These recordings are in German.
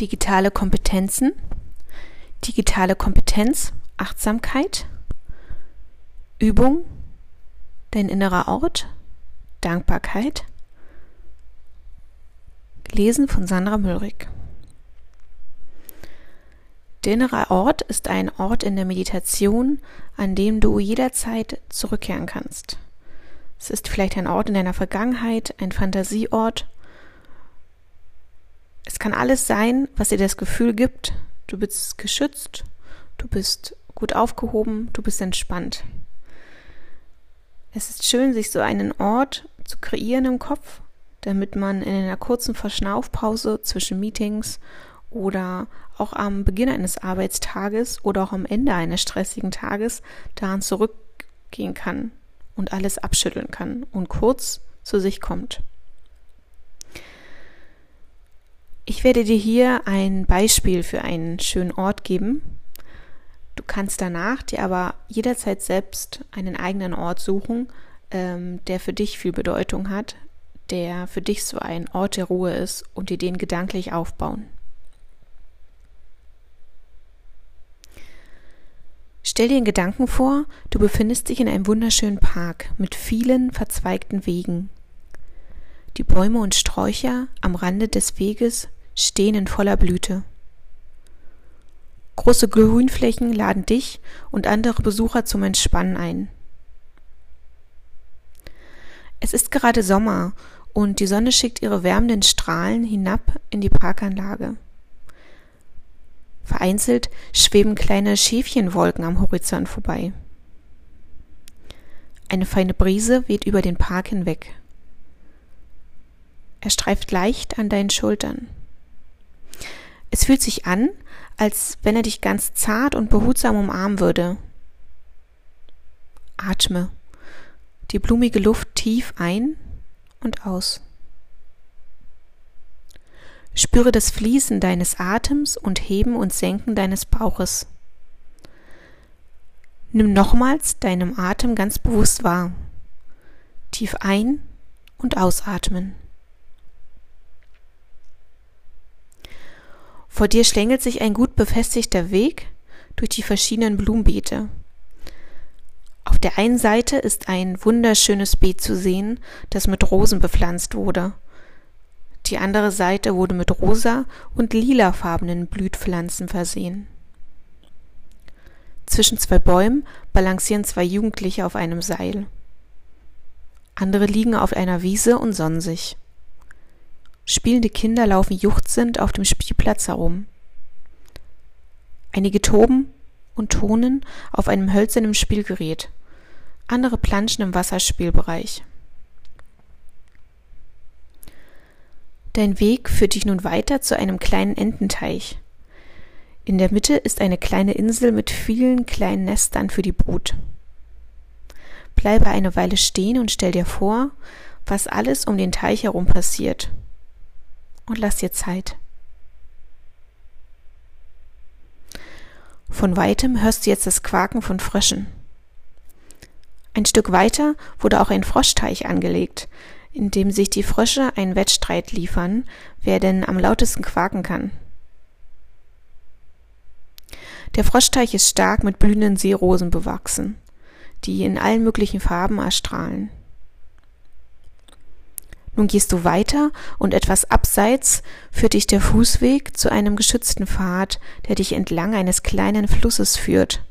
digitale Kompetenzen, digitale Kompetenz, Achtsamkeit, Übung, dein innerer Ort, Dankbarkeit. Lesen von Sandra Müllrich. Der innere Ort ist ein Ort in der Meditation, an dem du jederzeit zurückkehren kannst. Es ist vielleicht ein Ort in deiner Vergangenheit, ein Fantasieort. Es kann alles sein, was dir das Gefühl gibt, du bist geschützt, du bist gut aufgehoben, du bist entspannt. Es ist schön, sich so einen Ort zu kreieren im Kopf, damit man in einer kurzen Verschnaufpause zwischen Meetings oder auch am Beginn eines Arbeitstages oder auch am Ende eines stressigen Tages daran zurückgehen kann und alles abschütteln kann und kurz zu sich kommt. Ich werde dir hier ein Beispiel für einen schönen Ort geben. Du kannst danach dir aber jederzeit selbst einen eigenen Ort suchen, ähm, der für dich viel Bedeutung hat, der für dich so ein Ort der Ruhe ist und dir den gedanklich aufbauen. Stell dir einen Gedanken vor, du befindest dich in einem wunderschönen Park mit vielen verzweigten Wegen. Die Bäume und Sträucher am Rande des Weges stehen in voller Blüte. Große Grünflächen laden dich und andere Besucher zum Entspannen ein. Es ist gerade Sommer und die Sonne schickt ihre wärmenden Strahlen hinab in die Parkanlage. Vereinzelt schweben kleine Schäfchenwolken am Horizont vorbei. Eine feine Brise weht über den Park hinweg. Er streift leicht an deinen Schultern. Es fühlt sich an, als wenn er dich ganz zart und behutsam umarmen würde. Atme die blumige Luft tief ein und aus. Spüre das Fließen deines Atems und Heben und Senken deines Bauches. Nimm nochmals deinem Atem ganz bewusst wahr. Tief ein- und ausatmen. Vor dir schlängelt sich ein gut befestigter Weg durch die verschiedenen Blumenbeete. Auf der einen Seite ist ein wunderschönes Beet zu sehen, das mit Rosen bepflanzt wurde die andere Seite wurde mit rosa und lilafarbenen Blütpflanzen versehen. Zwischen zwei Bäumen balancieren zwei Jugendliche auf einem Seil. Andere liegen auf einer Wiese und sonnen sich. Spielende Kinder laufen juchzend auf dem Spielplatz herum. Einige toben und tonen auf einem hölzernen Spielgerät. Andere planschen im Wasserspielbereich. Dein Weg führt dich nun weiter zu einem kleinen Ententeich. In der Mitte ist eine kleine Insel mit vielen kleinen Nestern für die Brut. Bleibe eine Weile stehen und stell dir vor, was alles um den Teich herum passiert. Und lass dir Zeit. Von weitem hörst du jetzt das Quaken von Fröschen. Ein Stück weiter wurde auch ein Froschteich angelegt, in dem sich die Frösche einen Wettstreit liefern, wer denn am lautesten quaken kann. Der Froschteich ist stark mit blühenden Seerosen bewachsen, die in allen möglichen Farben erstrahlen. Nun gehst du weiter und etwas abseits führt dich der Fußweg zu einem geschützten Pfad, der dich entlang eines kleinen Flusses führt.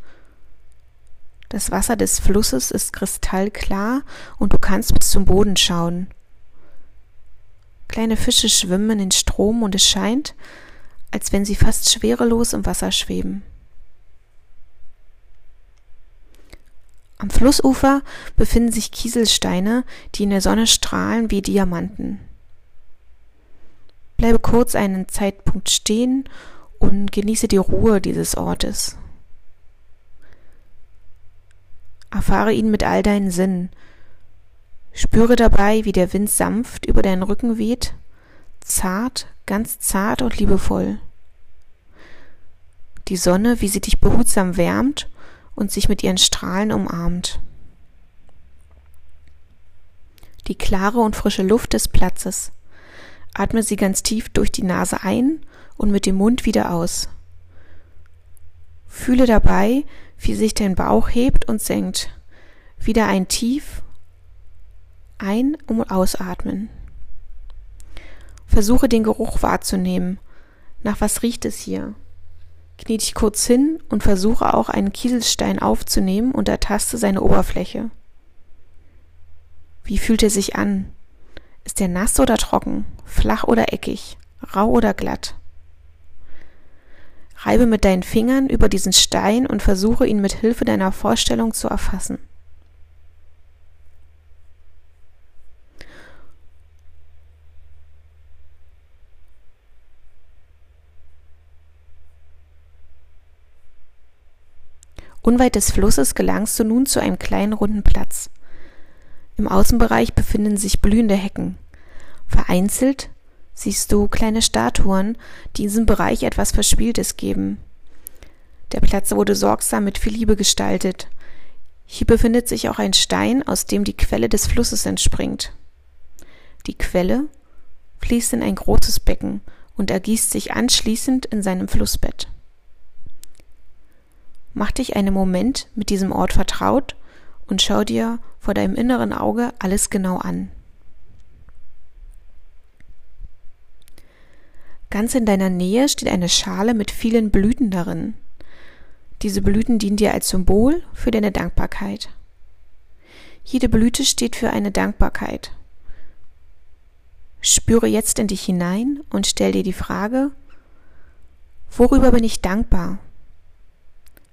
Das Wasser des Flusses ist kristallklar und du kannst bis zum Boden schauen. Kleine Fische schwimmen in Strom und es scheint, als wenn sie fast schwerelos im Wasser schweben. Am Flussufer befinden sich Kieselsteine, die in der Sonne strahlen wie Diamanten. Bleibe kurz einen Zeitpunkt stehen und genieße die Ruhe dieses Ortes. Erfahre ihn mit all deinen Sinnen, Spüre dabei, wie der Wind sanft über deinen Rücken weht, zart, ganz zart und liebevoll. Die Sonne, wie sie dich behutsam wärmt und sich mit ihren Strahlen umarmt. Die klare und frische Luft des Platzes. Atme sie ganz tief durch die Nase ein und mit dem Mund wieder aus. Fühle dabei, wie sich dein Bauch hebt und senkt. Wieder ein Tief ein- und ausatmen. Versuche den Geruch wahrzunehmen. Nach was riecht es hier? Knie dich kurz hin und versuche auch einen Kieselstein aufzunehmen und ertaste seine Oberfläche. Wie fühlt er sich an? Ist er nass oder trocken, flach oder eckig, rau oder glatt? Reibe mit deinen Fingern über diesen Stein und versuche ihn mit Hilfe deiner Vorstellung zu erfassen. Unweit des Flusses gelangst du nun zu einem kleinen runden Platz. Im Außenbereich befinden sich blühende Hecken. Vereinzelt siehst du kleine Statuen, die in diesem Bereich etwas Verspieltes geben. Der Platz wurde sorgsam mit viel Liebe gestaltet. Hier befindet sich auch ein Stein, aus dem die Quelle des Flusses entspringt. Die Quelle fließt in ein großes Becken und ergießt sich anschließend in seinem Flussbett. Mach dich einen Moment mit diesem Ort vertraut und schau dir vor deinem inneren Auge alles genau an. Ganz in deiner Nähe steht eine Schale mit vielen Blüten darin. Diese Blüten dienen dir als Symbol für deine Dankbarkeit. Jede Blüte steht für eine Dankbarkeit. Spüre jetzt in dich hinein und stell dir die Frage, worüber bin ich dankbar?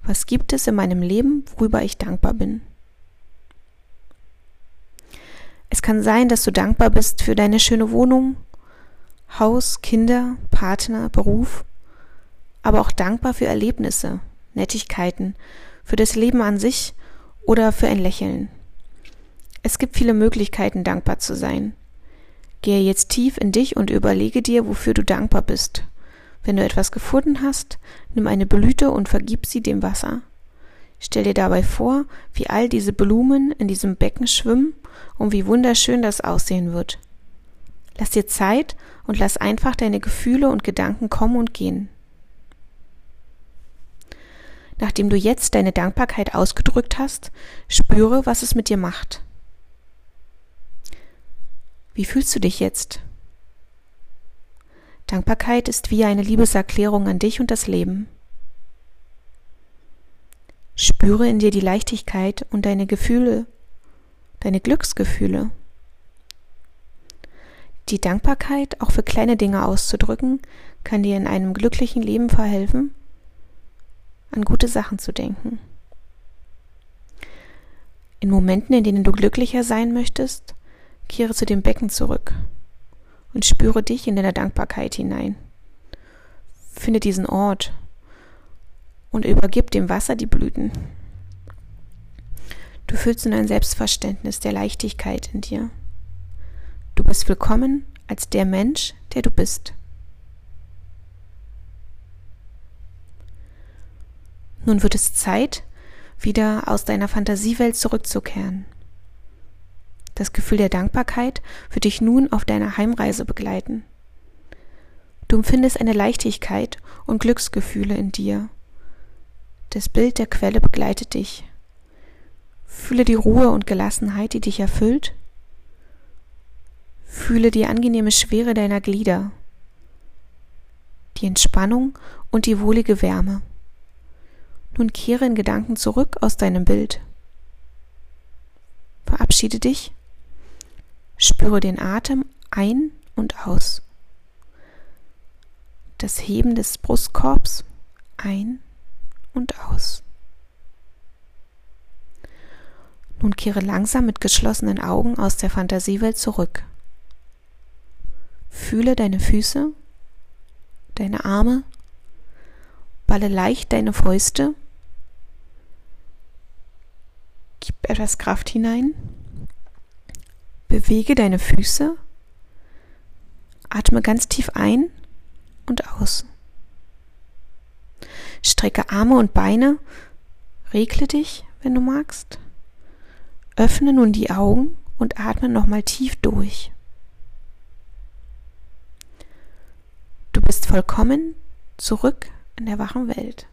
Was gibt es in meinem Leben, worüber ich dankbar bin? Es kann sein, dass du dankbar bist für deine schöne Wohnung, Haus, Kinder, Partner, Beruf, aber auch dankbar für Erlebnisse, Nettigkeiten, für das Leben an sich oder für ein Lächeln. Es gibt viele Möglichkeiten, dankbar zu sein. Gehe jetzt tief in dich und überlege dir, wofür du dankbar bist. Wenn du etwas gefunden hast, nimm eine Blüte und vergib sie dem Wasser. Stell dir dabei vor, wie all diese Blumen in diesem Becken schwimmen und wie wunderschön das aussehen wird. Lass dir Zeit und lass einfach deine Gefühle und Gedanken kommen und gehen. Nachdem du jetzt deine Dankbarkeit ausgedrückt hast, spüre, was es mit dir macht. Wie fühlst du dich jetzt? Dankbarkeit ist wie eine Liebeserklärung an dich und das Leben. Spüre in dir die Leichtigkeit und deine Gefühle, deine Glücksgefühle. Die Dankbarkeit, auch für kleine Dinge auszudrücken, kann dir in einem glücklichen Leben verhelfen, an gute Sachen zu denken. In Momenten, in denen du glücklicher sein möchtest, kehre zu dem Becken zurück und spüre dich in deiner Dankbarkeit hinein. Finde diesen Ort und übergib dem Wasser die Blüten. Du fühlst nun ein Selbstverständnis der Leichtigkeit in dir. Du bist willkommen als der Mensch, der du bist. Nun wird es Zeit, wieder aus deiner Fantasiewelt zurückzukehren. Das Gefühl der Dankbarkeit wird dich nun auf deiner Heimreise begleiten. Du empfindest eine Leichtigkeit und Glücksgefühle in dir. Das Bild der Quelle begleitet dich. Fühle die Ruhe und Gelassenheit, die dich erfüllt. Fühle die angenehme Schwere deiner Glieder, die Entspannung und die wohlige Wärme. Nun kehre in Gedanken zurück aus deinem Bild. Verabschiede dich Spüre den Atem ein und aus. Das Heben des Brustkorbs ein und aus. Nun kehre langsam mit geschlossenen Augen aus der Fantasiewelt zurück. Fühle deine Füße, deine Arme, balle leicht deine Fäuste, gib etwas Kraft hinein. Bewege deine Füße. Atme ganz tief ein und aus. Strecke Arme und Beine. Regle dich, wenn du magst. Öffne nun die Augen und atme nochmal tief durch. Du bist vollkommen zurück in der wachen Welt.